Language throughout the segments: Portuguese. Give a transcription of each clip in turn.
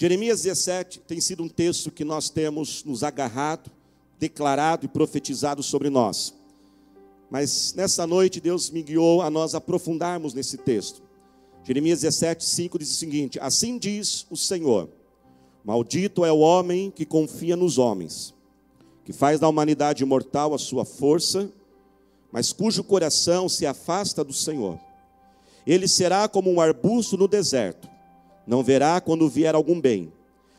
Jeremias 17 tem sido um texto que nós temos nos agarrado, declarado e profetizado sobre nós. Mas nessa noite Deus me guiou a nós aprofundarmos nesse texto. Jeremias 17, 5 diz o seguinte: Assim diz o Senhor: Maldito é o homem que confia nos homens, que faz da humanidade mortal a sua força, mas cujo coração se afasta do Senhor. Ele será como um arbusto no deserto, não verá quando vier algum bem.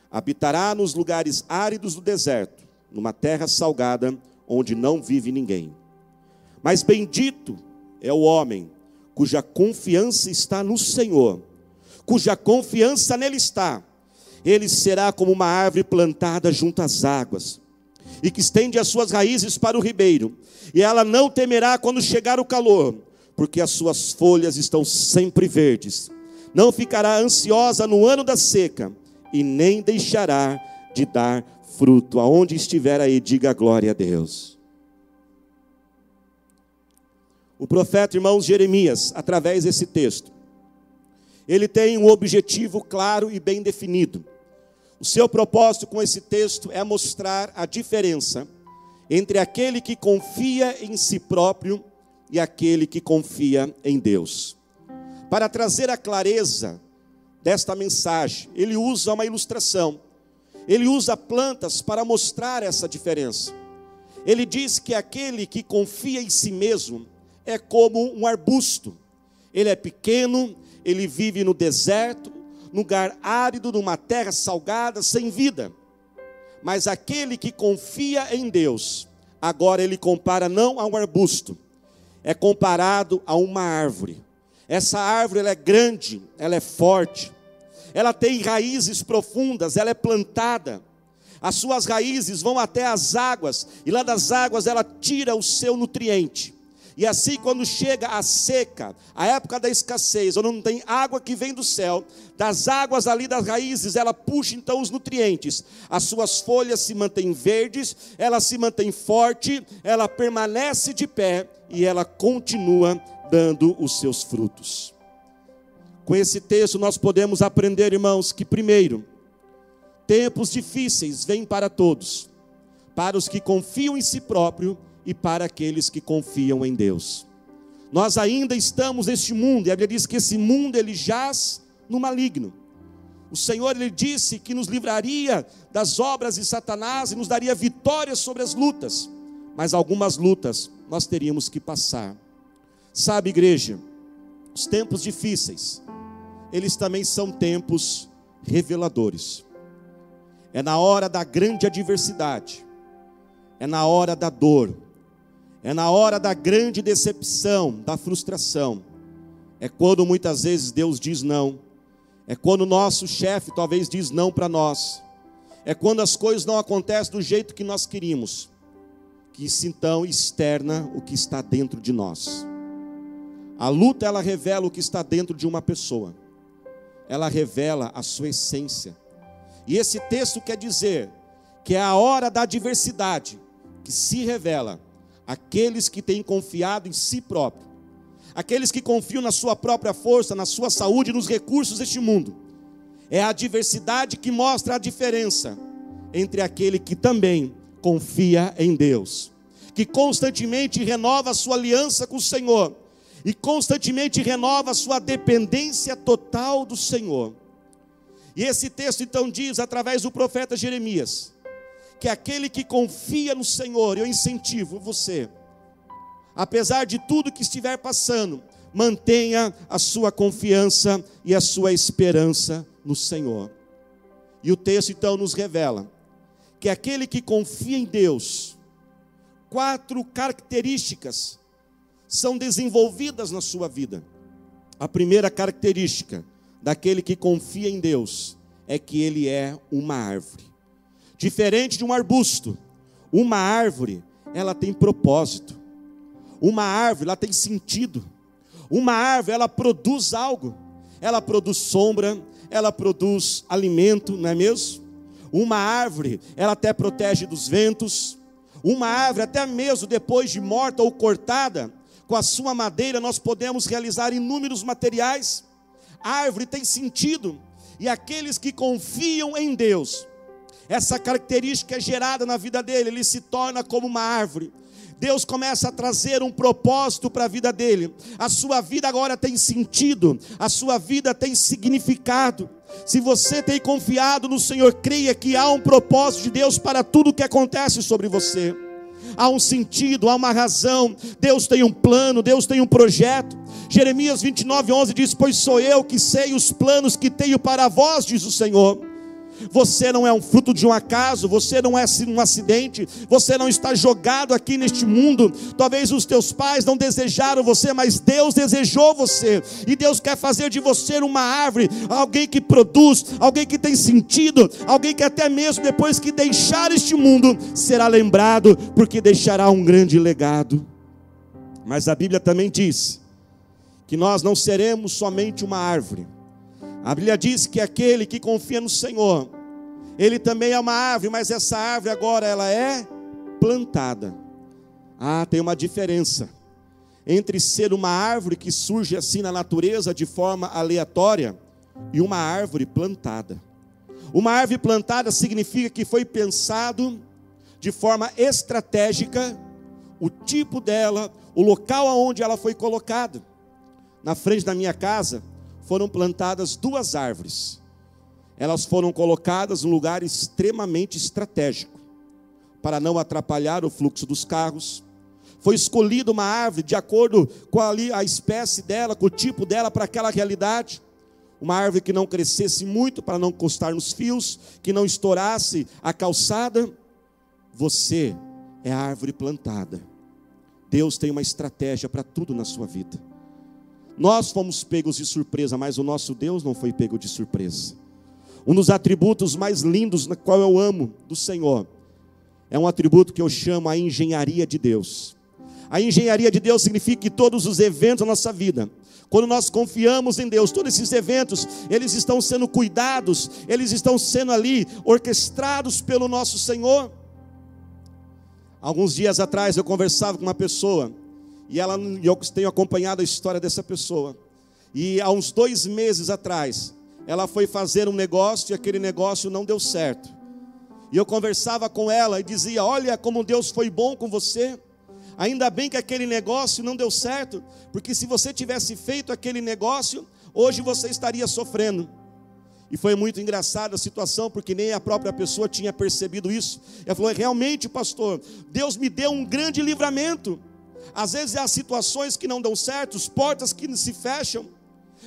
Habitará nos lugares áridos do deserto, numa terra salgada, onde não vive ninguém. Mas bendito é o homem cuja confiança está no Senhor, cuja confiança nele está. Ele será como uma árvore plantada junto às águas, e que estende as suas raízes para o ribeiro, e ela não temerá quando chegar o calor, porque as suas folhas estão sempre verdes. Não ficará ansiosa no ano da seca, e nem deixará de dar fruto. Aonde estiver aí, diga glória a Deus. O profeta, irmãos Jeremias, através desse texto, ele tem um objetivo claro e bem definido. O seu propósito com esse texto é mostrar a diferença entre aquele que confia em si próprio e aquele que confia em Deus. Para trazer a clareza desta mensagem, ele usa uma ilustração. Ele usa plantas para mostrar essa diferença. Ele diz que aquele que confia em si mesmo é como um arbusto. Ele é pequeno, ele vive no deserto, lugar árido, numa terra salgada, sem vida. Mas aquele que confia em Deus, agora ele compara não a um arbusto, é comparado a uma árvore. Essa árvore ela é grande, ela é forte, ela tem raízes profundas, ela é plantada. As suas raízes vão até as águas, e lá das águas ela tira o seu nutriente. E assim, quando chega a seca, a época da escassez, onde não tem água que vem do céu, das águas ali das raízes, ela puxa então os nutrientes. As suas folhas se mantêm verdes, ela se mantém forte, ela permanece de pé e ela continua dando os seus frutos. Com esse texto, nós podemos aprender, irmãos, que primeiro, tempos difíceis vêm para todos, para os que confiam em si próprio e para aqueles que confiam em Deus. Nós ainda estamos neste mundo, e a Bíblia diz que esse mundo ele jaz no maligno. O Senhor ele disse que nos livraria das obras de Satanás e nos daria vitória sobre as lutas, mas algumas lutas nós teríamos que passar. Sabe, igreja, os tempos difíceis, eles também são tempos reveladores. É na hora da grande adversidade, é na hora da dor, é na hora da grande decepção, da frustração. É quando muitas vezes Deus diz não. É quando o nosso chefe talvez diz não para nós. É quando as coisas não acontecem do jeito que nós queríamos. Que isso então externa o que está dentro de nós. A luta ela revela o que está dentro de uma pessoa. Ela revela a sua essência. E esse texto quer dizer que é a hora da adversidade que se revela aqueles que têm confiado em si próprio, aqueles que confiam na sua própria força, na sua saúde, nos recursos deste mundo. É a diversidade que mostra a diferença entre aquele que também confia em Deus, que constantemente renova a sua aliança com o Senhor e constantemente renova sua dependência total do Senhor. E esse texto então diz através do profeta Jeremias: que aquele que confia no Senhor, eu incentivo você, apesar de tudo que estiver passando, mantenha a sua confiança e a sua esperança no Senhor. E o texto então nos revela que aquele que confia em Deus, quatro características são desenvolvidas na sua vida. A primeira característica daquele que confia em Deus é que ele é uma árvore. Diferente de um arbusto, uma árvore, ela tem propósito. Uma árvore, ela tem sentido. Uma árvore, ela produz algo. Ela produz sombra, ela produz alimento, não é mesmo? Uma árvore, ela até protege dos ventos. Uma árvore, até mesmo depois de morta ou cortada, com a sua madeira nós podemos realizar inúmeros materiais. A árvore tem sentido. E aqueles que confiam em Deus, essa característica é gerada na vida dele, ele se torna como uma árvore. Deus começa a trazer um propósito para a vida dele. A sua vida agora tem sentido, a sua vida tem significado. Se você tem confiado no Senhor, creia que há um propósito de Deus para tudo que acontece sobre você. Há um sentido, há uma razão. Deus tem um plano, Deus tem um projeto. Jeremias 29, 11 diz: Pois sou eu que sei os planos que tenho para vós, diz o Senhor você não é um fruto de um acaso, você não é um acidente, você não está jogado aqui neste mundo. Talvez os teus pais não desejaram você, mas Deus desejou você, e Deus quer fazer de você uma árvore, alguém que produz, alguém que tem sentido, alguém que até mesmo depois que deixar este mundo será lembrado, porque deixará um grande legado. Mas a Bíblia também diz que nós não seremos somente uma árvore a Bíblia diz que aquele que confia no Senhor, ele também é uma árvore, mas essa árvore agora ela é plantada. Ah, tem uma diferença entre ser uma árvore que surge assim na natureza de forma aleatória e uma árvore plantada. Uma árvore plantada significa que foi pensado de forma estratégica o tipo dela, o local aonde ela foi colocada. Na frente da minha casa, foram plantadas duas árvores. Elas foram colocadas em um lugar extremamente estratégico, para não atrapalhar o fluxo dos carros. Foi escolhida uma árvore de acordo com ali a espécie dela, com o tipo dela para aquela realidade. Uma árvore que não crescesse muito para não encostar nos fios, que não estourasse a calçada. Você é a árvore plantada. Deus tem uma estratégia para tudo na sua vida. Nós fomos pegos de surpresa, mas o nosso Deus não foi pego de surpresa. Um dos atributos mais lindos na qual eu amo do Senhor é um atributo que eu chamo a engenharia de Deus. A engenharia de Deus significa que todos os eventos da nossa vida, quando nós confiamos em Deus, todos esses eventos, eles estão sendo cuidados, eles estão sendo ali orquestrados pelo nosso Senhor. Alguns dias atrás eu conversava com uma pessoa e ela, eu tenho acompanhado a história dessa pessoa. E há uns dois meses atrás, ela foi fazer um negócio e aquele negócio não deu certo. E eu conversava com ela e dizia: Olha como Deus foi bom com você. Ainda bem que aquele negócio não deu certo, porque se você tivesse feito aquele negócio, hoje você estaria sofrendo. E foi muito engraçada a situação, porque nem a própria pessoa tinha percebido isso. Ela falou: Realmente, pastor, Deus me deu um grande livramento. Às vezes há situações que não dão certo, portas que se fecham.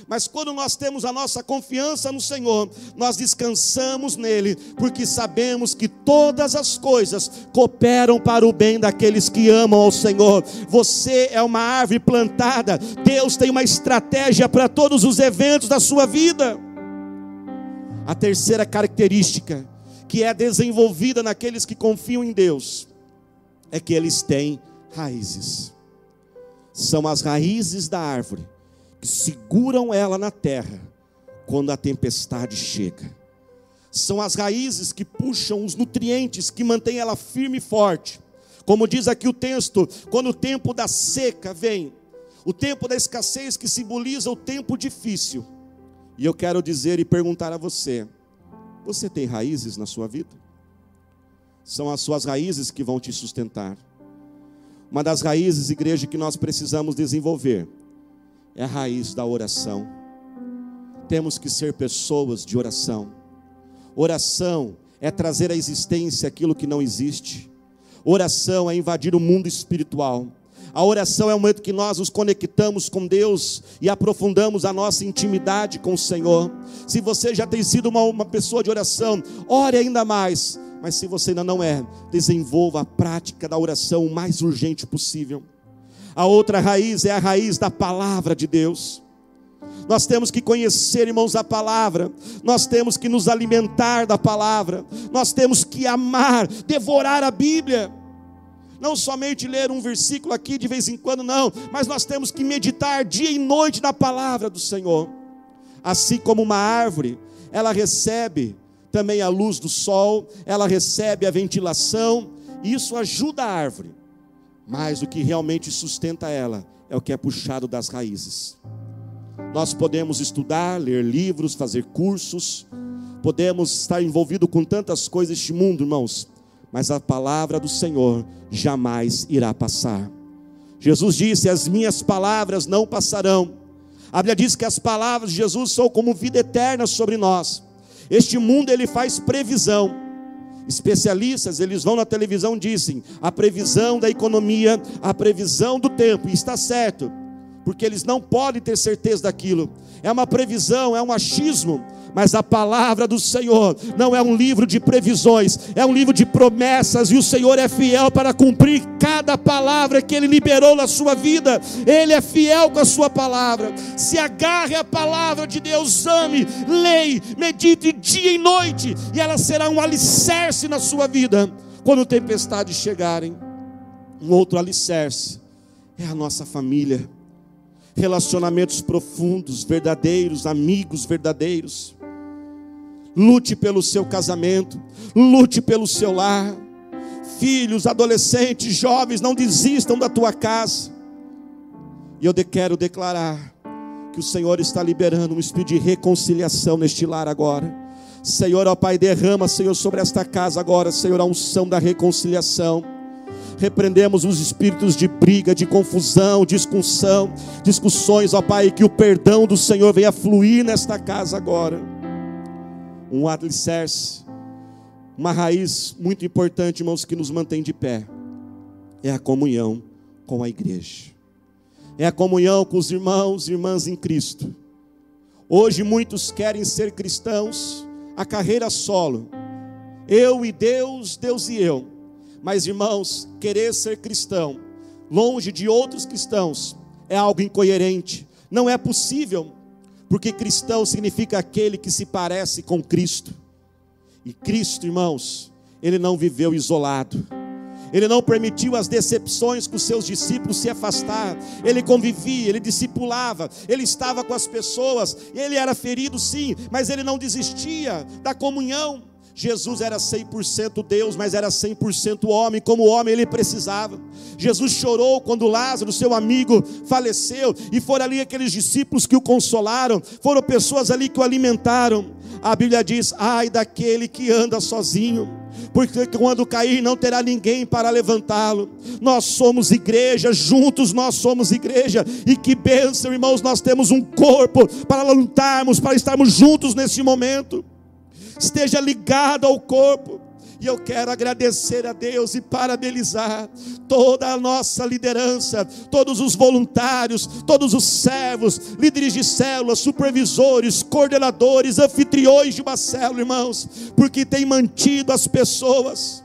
Mas quando nós temos a nossa confiança no Senhor, nós descansamos nele, porque sabemos que todas as coisas cooperam para o bem daqueles que amam ao Senhor. Você é uma árvore plantada, Deus tem uma estratégia para todos os eventos da sua vida. A terceira característica que é desenvolvida naqueles que confiam em Deus é que eles têm raízes. São as raízes da árvore que seguram ela na terra quando a tempestade chega. São as raízes que puxam os nutrientes, que mantêm ela firme e forte. Como diz aqui o texto, quando o tempo da seca vem, o tempo da escassez que simboliza o tempo difícil. E eu quero dizer e perguntar a você: você tem raízes na sua vida? São as suas raízes que vão te sustentar. Uma das raízes, igreja, que nós precisamos desenvolver é a raiz da oração. Temos que ser pessoas de oração. Oração é trazer à existência aquilo que não existe. Oração é invadir o mundo espiritual. A oração é o momento que nós nos conectamos com Deus e aprofundamos a nossa intimidade com o Senhor. Se você já tem sido uma, uma pessoa de oração, ore ainda mais. Mas se você ainda não é, desenvolva a prática da oração o mais urgente possível. A outra raiz é a raiz da palavra de Deus. Nós temos que conhecer, irmãos, a palavra, nós temos que nos alimentar da palavra, nós temos que amar, devorar a Bíblia não somente ler um versículo aqui de vez em quando, não, mas nós temos que meditar dia e noite na palavra do Senhor. Assim como uma árvore, ela recebe também a luz do sol, ela recebe a ventilação, isso ajuda a árvore. Mas o que realmente sustenta ela é o que é puxado das raízes. Nós podemos estudar, ler livros, fazer cursos, podemos estar envolvido com tantas coisas deste mundo, irmãos, mas a palavra do Senhor jamais irá passar. Jesus disse: As minhas palavras não passarão. A Bíblia diz que as palavras de Jesus são como vida eterna sobre nós. Este mundo ele faz previsão. Especialistas, eles vão na televisão dizem a previsão da economia, a previsão do tempo, e está certo, porque eles não podem ter certeza daquilo. É uma previsão, é um achismo, mas a palavra do Senhor não é um livro de previsões, é um livro de promessas, e o Senhor é fiel para cumprir cada palavra que Ele liberou na sua vida, Ele é fiel com a sua palavra. Se agarre à palavra de Deus, ame, leia, medite dia e noite, e ela será um alicerce na sua vida quando tempestades chegarem. Um outro alicerce é a nossa família relacionamentos profundos, verdadeiros, amigos verdadeiros. Lute pelo seu casamento, lute pelo seu lar. Filhos, adolescentes, jovens, não desistam da tua casa. E eu quero declarar que o Senhor está liberando um espírito de reconciliação neste lar agora. Senhor, ó Pai, derrama, Senhor, sobre esta casa agora, Senhor, a unção da reconciliação. Repreendemos os espíritos de briga, de confusão, discussão, discussões, ó Pai, que o perdão do Senhor venha fluir nesta casa agora um alicerce, uma raiz muito importante, irmãos, que nos mantém de pé, é a comunhão com a igreja, é a comunhão com os irmãos e irmãs em Cristo. Hoje muitos querem ser cristãos, a carreira solo, eu e Deus, Deus e eu. Mas irmãos, querer ser cristão, longe de outros cristãos, é algo incoerente. Não é possível porque cristão significa aquele que se parece com Cristo. E Cristo, irmãos, ele não viveu isolado. Ele não permitiu as decepções com seus discípulos se afastar. Ele convivia, ele discipulava, ele estava com as pessoas. Ele era ferido, sim, mas ele não desistia da comunhão. Jesus era 100% Deus, mas era 100% homem, como homem ele precisava. Jesus chorou quando Lázaro, seu amigo, faleceu, e foram ali aqueles discípulos que o consolaram, foram pessoas ali que o alimentaram. A Bíblia diz: ai daquele que anda sozinho porque quando cair não terá ninguém para levantá-lo. Nós somos igreja, juntos nós somos igreja, e que bênção, irmãos, nós temos um corpo para lutarmos, para estarmos juntos nesse momento esteja ligado ao corpo. E eu quero agradecer a Deus e parabenizar toda a nossa liderança, todos os voluntários, todos os servos, líderes de células, supervisores, coordenadores, anfitriões de uma célula, irmãos, porque tem mantido as pessoas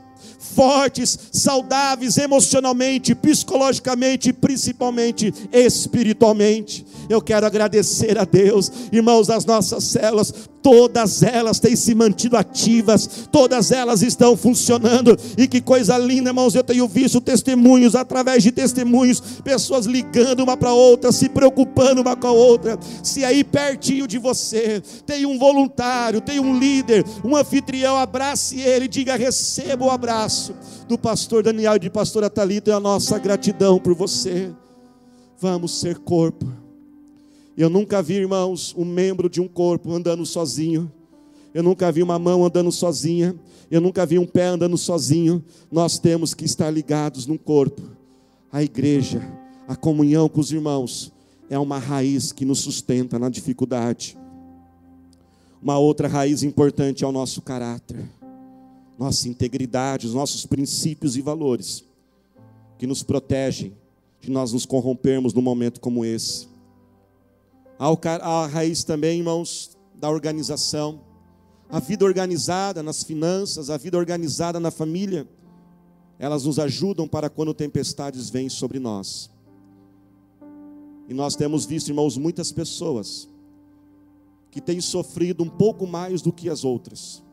fortes, saudáveis emocionalmente, psicologicamente e principalmente espiritualmente. Eu quero agradecer a Deus, irmãos, as nossas células, todas elas têm se mantido ativas, todas elas estão funcionando, e que coisa linda, irmãos. Eu tenho visto testemunhos, através de testemunhos, pessoas ligando uma para outra, se preocupando uma com a outra. Se aí pertinho de você tem um voluntário, tem um líder, um anfitrião, abrace ele, diga: receba o abraço do pastor Daniel e de pastora Talita e a nossa gratidão por você. Vamos ser corpo eu nunca vi, irmãos, um membro de um corpo andando sozinho. Eu nunca vi uma mão andando sozinha. Eu nunca vi um pé andando sozinho. Nós temos que estar ligados num corpo. A igreja, a comunhão com os irmãos, é uma raiz que nos sustenta na dificuldade. Uma outra raiz importante é o nosso caráter, nossa integridade, os nossos princípios e valores, que nos protegem de nós nos corrompermos num momento como esse a raiz também, irmãos, da organização. A vida organizada nas finanças, a vida organizada na família, elas nos ajudam para quando tempestades vêm sobre nós. E nós temos visto, irmãos, muitas pessoas que têm sofrido um pouco mais do que as outras.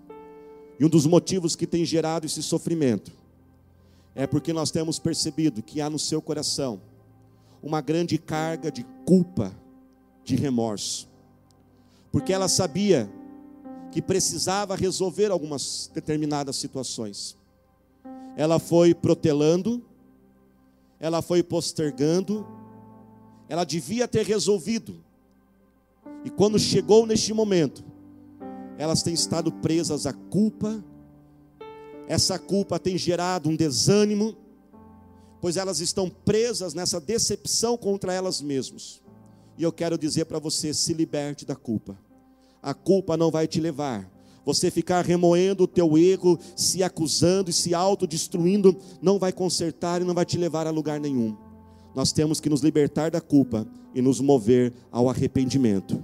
E um dos motivos que tem gerado esse sofrimento é porque nós temos percebido que há no seu coração uma grande carga de culpa de remorso, porque ela sabia que precisava resolver algumas determinadas situações. Ela foi protelando, ela foi postergando, ela devia ter resolvido, E quando chegou neste momento, elas têm estado presas à culpa, essa culpa tem gerado um desânimo, pois elas estão presas nessa decepção contra elas mesmas. E eu quero dizer para você: se liberte da culpa. A culpa não vai te levar. Você ficar remoendo o teu erro, se acusando e se autodestruindo, não vai consertar e não vai te levar a lugar nenhum. Nós temos que nos libertar da culpa e nos mover ao arrependimento.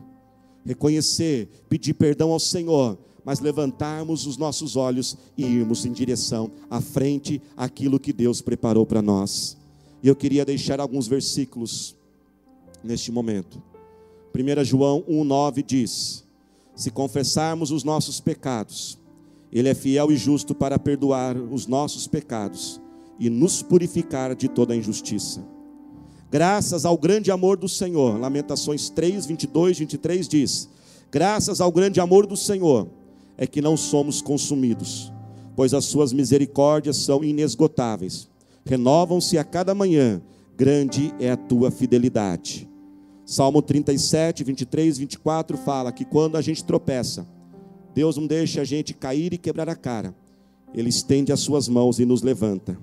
Reconhecer, pedir perdão ao Senhor, mas levantarmos os nossos olhos e irmos em direção à frente aquilo que Deus preparou para nós. E eu queria deixar alguns versículos neste momento. 1 João 1,9 diz: Se confessarmos os nossos pecados, Ele é fiel e justo para perdoar os nossos pecados e nos purificar de toda injustiça. Graças ao grande amor do Senhor, Lamentações 3, 22, 23 diz: Graças ao grande amor do Senhor, é que não somos consumidos, pois as suas misericórdias são inesgotáveis, renovam-se a cada manhã, grande é a tua fidelidade. Salmo 37, 23, 24 fala que quando a gente tropeça, Deus não deixa a gente cair e quebrar a cara. Ele estende as suas mãos e nos levanta.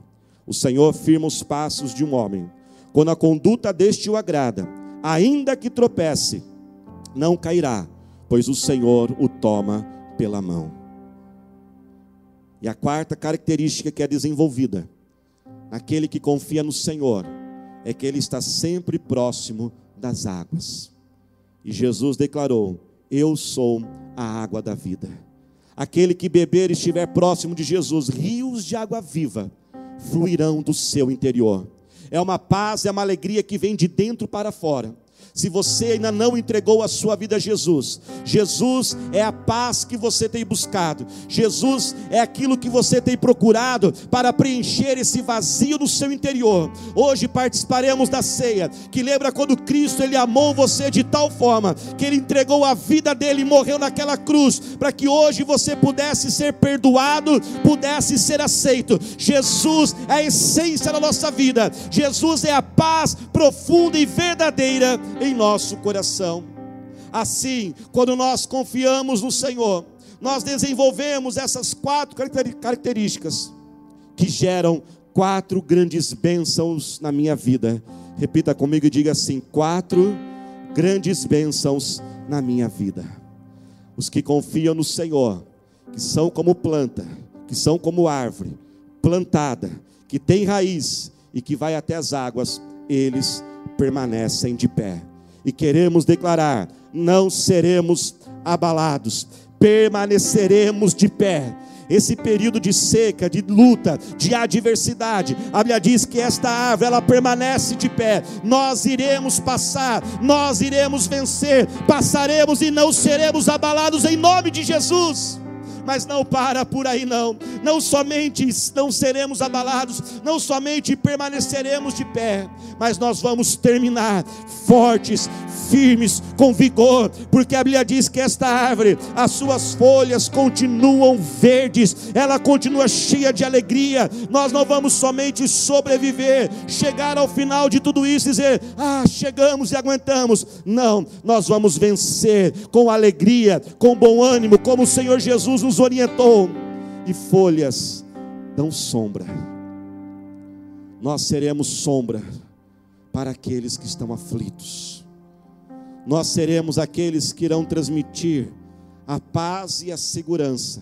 O Senhor firma os passos de um homem. Quando a conduta deste o agrada, ainda que tropece, não cairá, pois o Senhor o toma pela mão. E a quarta característica que é desenvolvida, aquele que confia no Senhor, é que ele está sempre próximo das águas. E Jesus declarou: Eu sou a água da vida. Aquele que beber e estiver próximo de Jesus, rios de água viva fluirão do seu interior. É uma paz, é uma alegria que vem de dentro para fora. Se você ainda não entregou a sua vida a Jesus, Jesus é a paz que você tem buscado, Jesus é aquilo que você tem procurado para preencher esse vazio no seu interior. Hoje participaremos da ceia, que lembra quando Cristo ele amou você de tal forma que ele entregou a vida dele e morreu naquela cruz, para que hoje você pudesse ser perdoado, pudesse ser aceito. Jesus é a essência da nossa vida, Jesus é a paz profunda e verdadeira em nosso coração. Assim, quando nós confiamos no Senhor, nós desenvolvemos essas quatro características que geram quatro grandes bênçãos na minha vida. Repita comigo e diga assim: quatro grandes bênçãos na minha vida. Os que confiam no Senhor, que são como planta, que são como árvore plantada, que tem raiz e que vai até as águas, eles permanecem de pé e queremos declarar: não seremos abalados, permaneceremos de pé. Esse período de seca, de luta, de adversidade, a Bíblia diz que esta árvore ela permanece de pé. Nós iremos passar, nós iremos vencer, passaremos e não seremos abalados em nome de Jesus mas não para por aí não. Não somente não seremos abalados, não somente permaneceremos de pé, mas nós vamos terminar fortes, firmes, com vigor, porque a Bíblia diz que esta árvore, as suas folhas continuam verdes, ela continua cheia de alegria. Nós não vamos somente sobreviver, chegar ao final de tudo isso e dizer: "Ah, chegamos e aguentamos". Não, nós vamos vencer com alegria, com bom ânimo, como o Senhor Jesus nos orientou. E folhas dão sombra. Nós seremos sombra para aqueles que estão aflitos. Nós seremos aqueles que irão transmitir a paz e a segurança.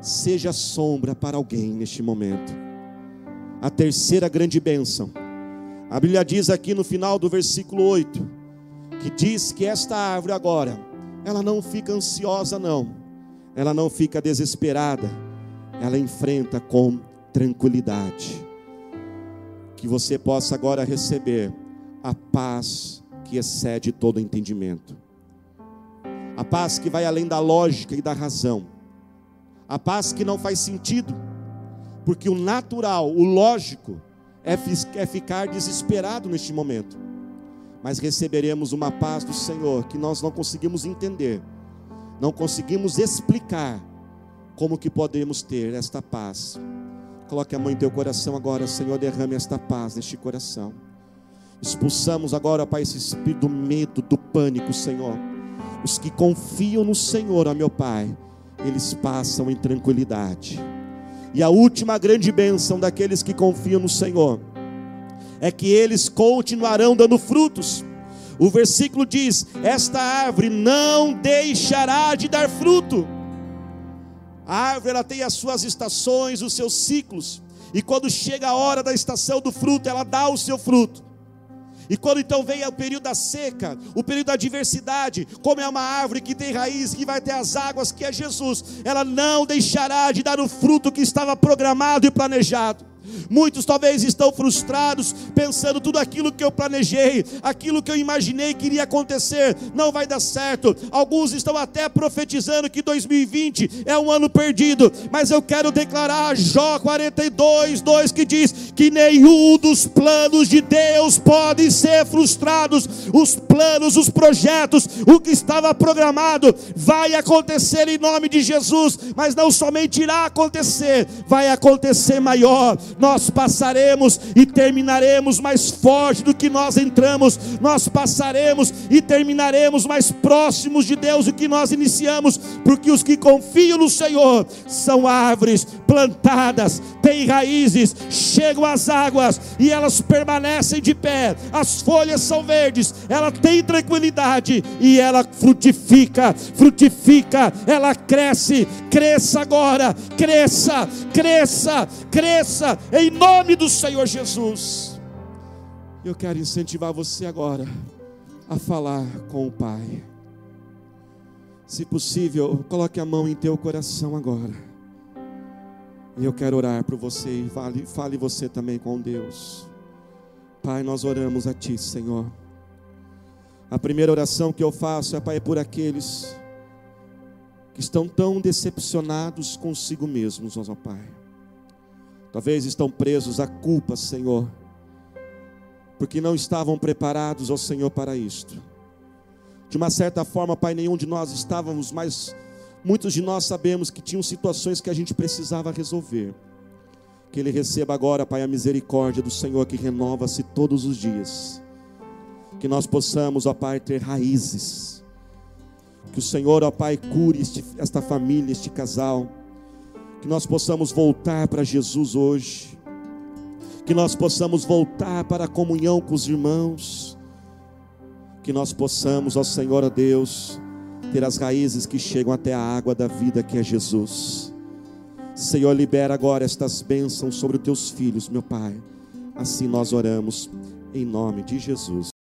Seja sombra para alguém neste momento. A terceira grande bênção. A Bíblia diz aqui no final do versículo 8, que diz que esta árvore agora, ela não fica ansiosa não. Ela não fica desesperada. Ela enfrenta com tranquilidade. Que você possa agora receber a paz que excede todo entendimento, a paz que vai além da lógica e da razão, a paz que não faz sentido, porque o natural, o lógico, é, é ficar desesperado neste momento, mas receberemos uma paz do Senhor que nós não conseguimos entender, não conseguimos explicar como que podemos ter esta paz. Coloque a mão em teu coração agora, Senhor, derrame esta paz neste coração. Expulsamos agora, Pai, esse espírito do medo, do pânico, Senhor. Os que confiam no Senhor, ó meu Pai, eles passam em tranquilidade. E a última grande bênção daqueles que confiam no Senhor é que eles continuarão dando frutos. O versículo diz: Esta árvore não deixará de dar fruto. A árvore ela tem as suas estações, os seus ciclos, e quando chega a hora da estação do fruto, ela dá o seu fruto. E quando então vem o período da seca, o período da adversidade, como é uma árvore que tem raiz, que vai ter as águas, que é Jesus, ela não deixará de dar o fruto que estava programado e planejado. Muitos talvez estão frustrados, pensando tudo aquilo que eu planejei, aquilo que eu imaginei que iria acontecer, não vai dar certo. Alguns estão até profetizando que 2020 é um ano perdido, mas eu quero declarar Jó 42, 2 que diz que nenhum dos planos de Deus pode ser frustrados. Os planos, os projetos, o que estava programado vai acontecer em nome de Jesus, mas não somente irá acontecer, vai acontecer maior nós passaremos e terminaremos mais forte do que nós entramos, nós passaremos e terminaremos mais próximos de Deus do que nós iniciamos, porque os que confiam no Senhor são árvores plantadas, têm raízes, chegam às águas e elas permanecem de pé, as folhas são verdes, ela tem tranquilidade e ela frutifica, frutifica, ela cresce, cresça agora, cresça, cresça, cresça, em nome do Senhor Jesus. Eu quero incentivar você agora a falar com o Pai. Se possível, coloque a mão em teu coração agora. E eu quero orar por você e fale, fale você também com Deus. Pai, nós oramos a Ti, Senhor. A primeira oração que eu faço é, Pai, por aqueles que estão tão decepcionados consigo mesmos, ó Pai. Talvez estão presos à culpa, Senhor, porque não estavam preparados, ó Senhor, para isto. De uma certa forma, Pai, nenhum de nós estávamos, mas muitos de nós sabemos que tinham situações que a gente precisava resolver. Que Ele receba agora, Pai, a misericórdia do Senhor que renova-se todos os dias. Que nós possamos, ó Pai, ter raízes. Que o Senhor, ó Pai, cure este, esta família, este casal que nós possamos voltar para Jesus hoje, que nós possamos voltar para a comunhão com os irmãos, que nós possamos, ó Senhor, ó Deus, ter as raízes que chegam até a água da vida que é Jesus. Senhor, libera agora estas bênçãos sobre os teus filhos, meu Pai. Assim nós oramos em nome de Jesus.